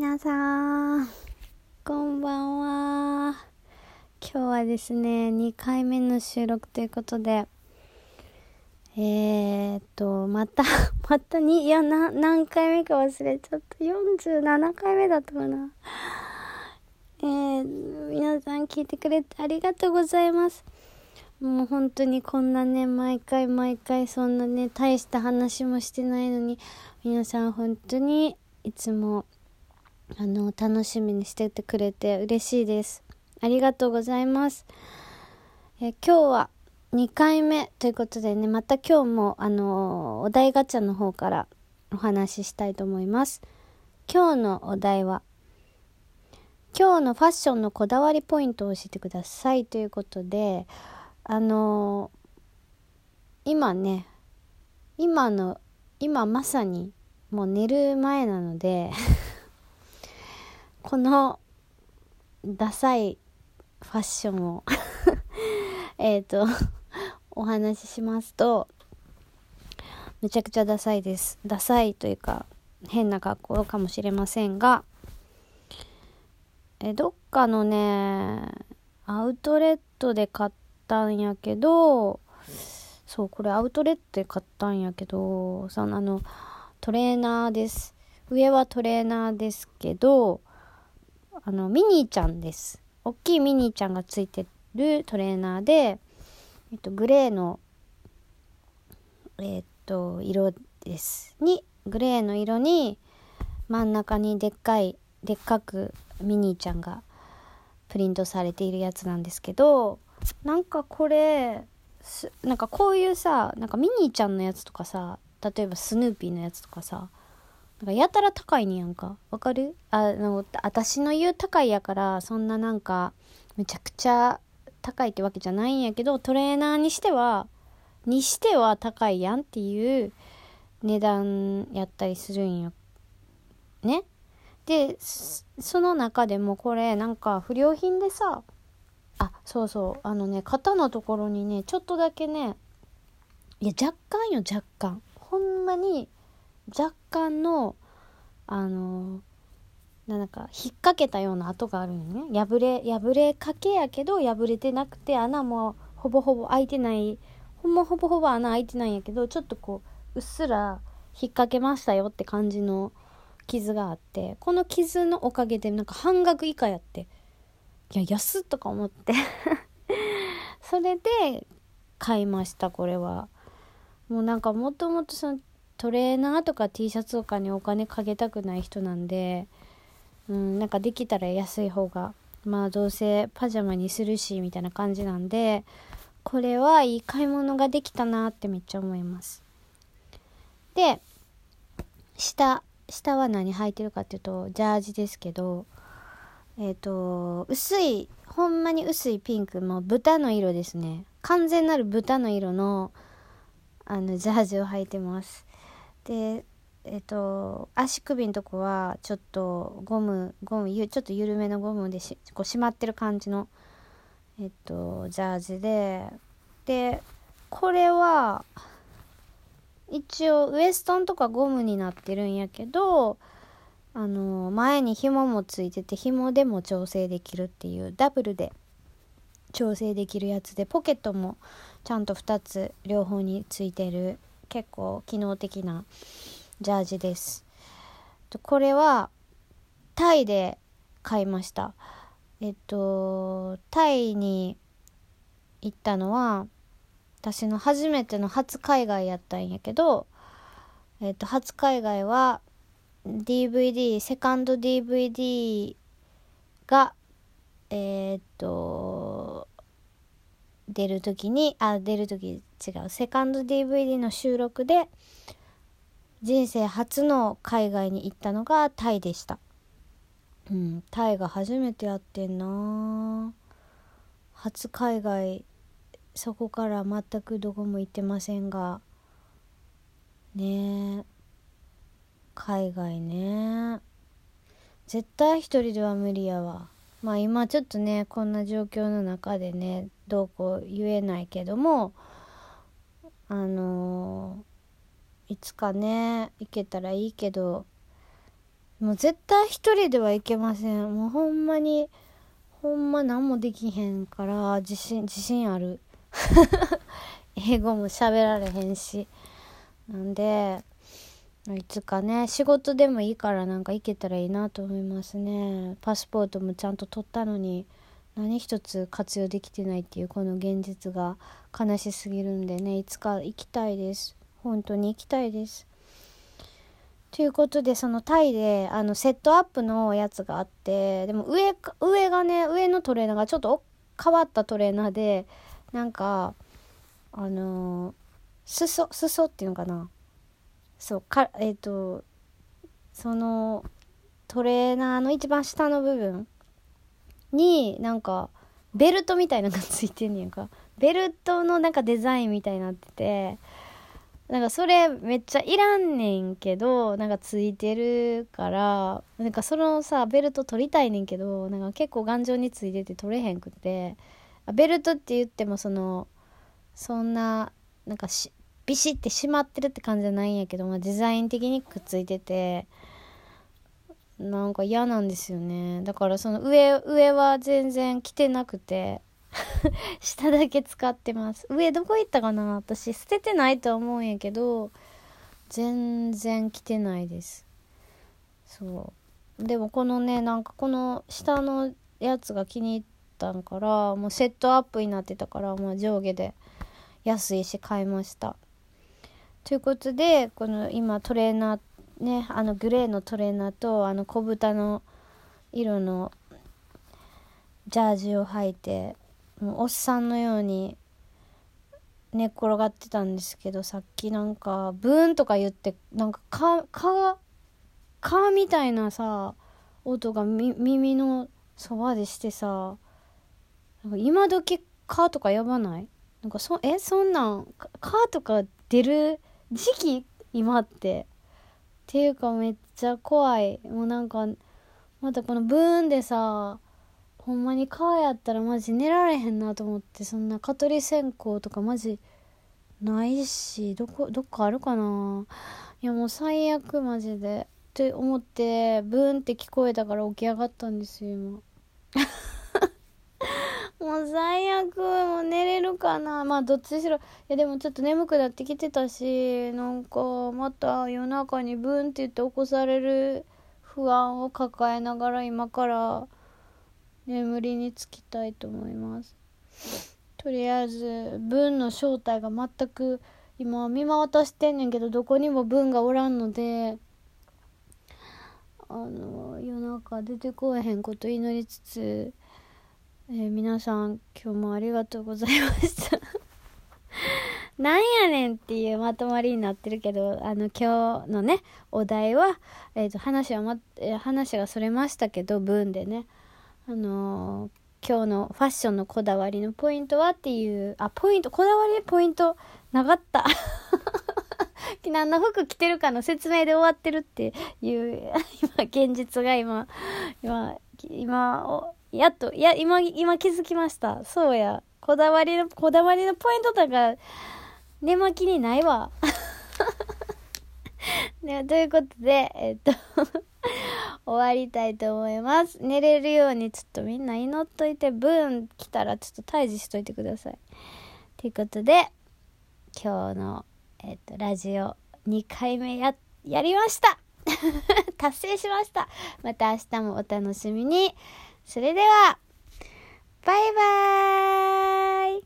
皆さん、こんばんは。今日はですね、2回目の収録ということで、えーっと、また、またに、いや、な、何回目か忘れちゃった。47回目だったかな。えー、皆さん聞いてくれてありがとうございます。もう本当にこんなね、毎回毎回そんなね、大した話もしてないのに、皆さん本当にいつも、あの、楽しみにしててくれて嬉しいです。ありがとうございます。え今日は2回目ということでね、また今日も、あの、お題ガチャの方からお話ししたいと思います。今日のお題は、今日のファッションのこだわりポイントを教えてくださいということで、あの今ね、今の、今まさにもう寝る前なので このダサいファッションを えっとお話ししますとめちゃくちゃダサいです。ダサいというか変な格好かもしれませんがえどっかのねアウトレットで買ったんやけどそうこれアウトレットで買ったんやけどそのあのトレーナーです。上はトレーナーですけどあのミニーちゃんです。大きいミニーちゃんがついてるトレーナーで、えっと、グレーのえっと色です。にグレーの色に真ん中にでっかいでっかくミニーちゃんがプリントされているやつなんですけどなんかこれなんかこういうさなんかミニーちゃんのやつとかさ例えばスヌーピーのやつとかさなんかやたら高いねやんか。わかる？あの私の言う高いやからそんななんかめちゃくちゃ高いってわけじゃないんやけどトレーナーにしてはにしては高いやんっていう値段やったりするんよ。ね？でその中でもこれなんか不良品でさあそうそう。あのね肩のところにねちょっとだけねいや若干よ若干。ほんまに若干のあのなんか引っ掛けたような跡があるんよね。破れ破れかけやけど破れてなくて穴もほぼほぼ開いてない。ほんまほぼほぼ穴開いてないんやけどちょっとこううっすら引っ掛けましたよって感じの傷があってこの傷のおかげでなんか半額以下やっていや安っとか思って。それで買いましたこれは。もうなんかもともとそのトレーナーとか T シャツとかにお金かけたくない人なんで、うん、なんかできたら安い方がまあどうせパジャマにするしみたいな感じなんでこれはいい買い物ができたなってめっちゃ思います。で下下は何履いてるかっていうとジャージですけどえっ、ー、と薄いほんまに薄いピンクも豚の色ですね。完全なる豚の色のあのジャージを履いてます。でえっ、と足首のとこはちょっとゴムゴムちょっと緩めのゴムでしこう締まってる感じのえっ、とジャージででこれは一応ウエストンとかゴムになってるんやけどあの前に紐もついてて紐でも調整できるっていうダブルで調整できるやつでポケットもちゃんと2つ両方についてる結構機能的なジャージです。これはタイで買いました。えっとタイに行ったのは私の初めての初海外やったんやけどえっと初海外は DVD セカンド DVD がえー、っと出る時にあ出る時違う。セカンド DVD の収録で人生初の海外に行ったのがタイでした。うん。タイが初めてやってんな。初海外そこから全くどこも行ってませんが。ね。え海外ね。絶対一人では無理やわ。まあ今ちょっとねこんな状況の中でねどうこう言えないけどもあのー、いつかね行けたらいいけどもう絶対一人ではいけません。もうほんまにほんま何もできへんから自信自信ある。英語も喋られへんし。なんでいつかね仕事でもいいからなんか行けたらいいなと思いますね。パスポートもちゃんと取ったのに。何一つ活用できてないっていうこの現実が悲しすぎるんでね。いつか行きたいです。本当に行きたいです。ということでそのタイであのセットアップのやつがあってでも上上がね上のトレーナーがちょっと変わったトレーナーでなんかあのー、裾裾っていうのかな。そうかえっ、ー、とそのトレーナーの一番下の部分になんかベルトみたいなのがついてんねんか。ベルトのなんかデザインみたいになっててなんかそれめっちゃいらんねんけどなんかついてるからなんかそのさベルト取りたいねんけどなんか結構頑丈についてて取れへんくてベルトって言ってもそのそんななんかビシッてしまってるって感じじゃないんやけど、まあ、デザイン的にくっついててなんか嫌なんですよね。だからその上上は全然着てなくて 下だけ使ってます。上どこ行ったかな？私捨ててないと思うんやけど全然着てないです。そう。でもこのねなんかこの下のやつが気に入ったんからもうセットアップになってたからもう上下で安いし買いました。ということでこの今トレーナーねあのグレーのトレーナーとあの小豚の色のジャージを履いてもうおっさんのように寝っ転がってたんですけどさっきなんかブーンとか言ってなんか蚊蚊蚊みたいなさ音が耳のそばでしてさなんか今時蚊とかやばない？なんかそえそんなん蚊とか出る時期？今って。ていうかめっちゃ怖い。もうなんかまたこのブーンでさほんまに川やったらマジ寝られへんなと思ってそんな蚊取り線香とかマジないしどこどっかあるかな。いやもう最悪マジで。って思ってブーンって聞こえたから起き上がったんですよ今。もう最悪もう寝れるかな。まあどっちにしろいやでもちょっと眠くなってきてたしなんかまた夜中にブンって言って起こされる不安を抱えながら今から眠りにつきたいと思います。とりあえず文の正体が全く今見渡してんねんけどどこにも文がおらんのであの夜中出てこえへんこと祈りつつ、えー、皆さん今日もありがとうございました なんやねんっていうまとまりになってるけど、あの、今日のね、お題は、えっ、ー、と、話はま、えー、話がそれましたけど、文でね、あのー、今日のファッションのこだわりのポイントはっていう、あ、ポイント、こだわりポイントなかった。何の服着てるかの説明で終わってるっていう、今、現実が今、今、今、やっと、いや、今、今気づきました。そうや。こだわりの、こだわりのポイントとか、寝巻きにないわ。ね、ということで、えっと 終わりたいと思います。寝れるようにちょっとみんな祈っといて、ブーン来たらちょっと退治しといてください。ということで、今日の、えっと、ラジオ2回目や、やりました 達成しましたまた明日もお楽しみに。それでは、バイバーイ。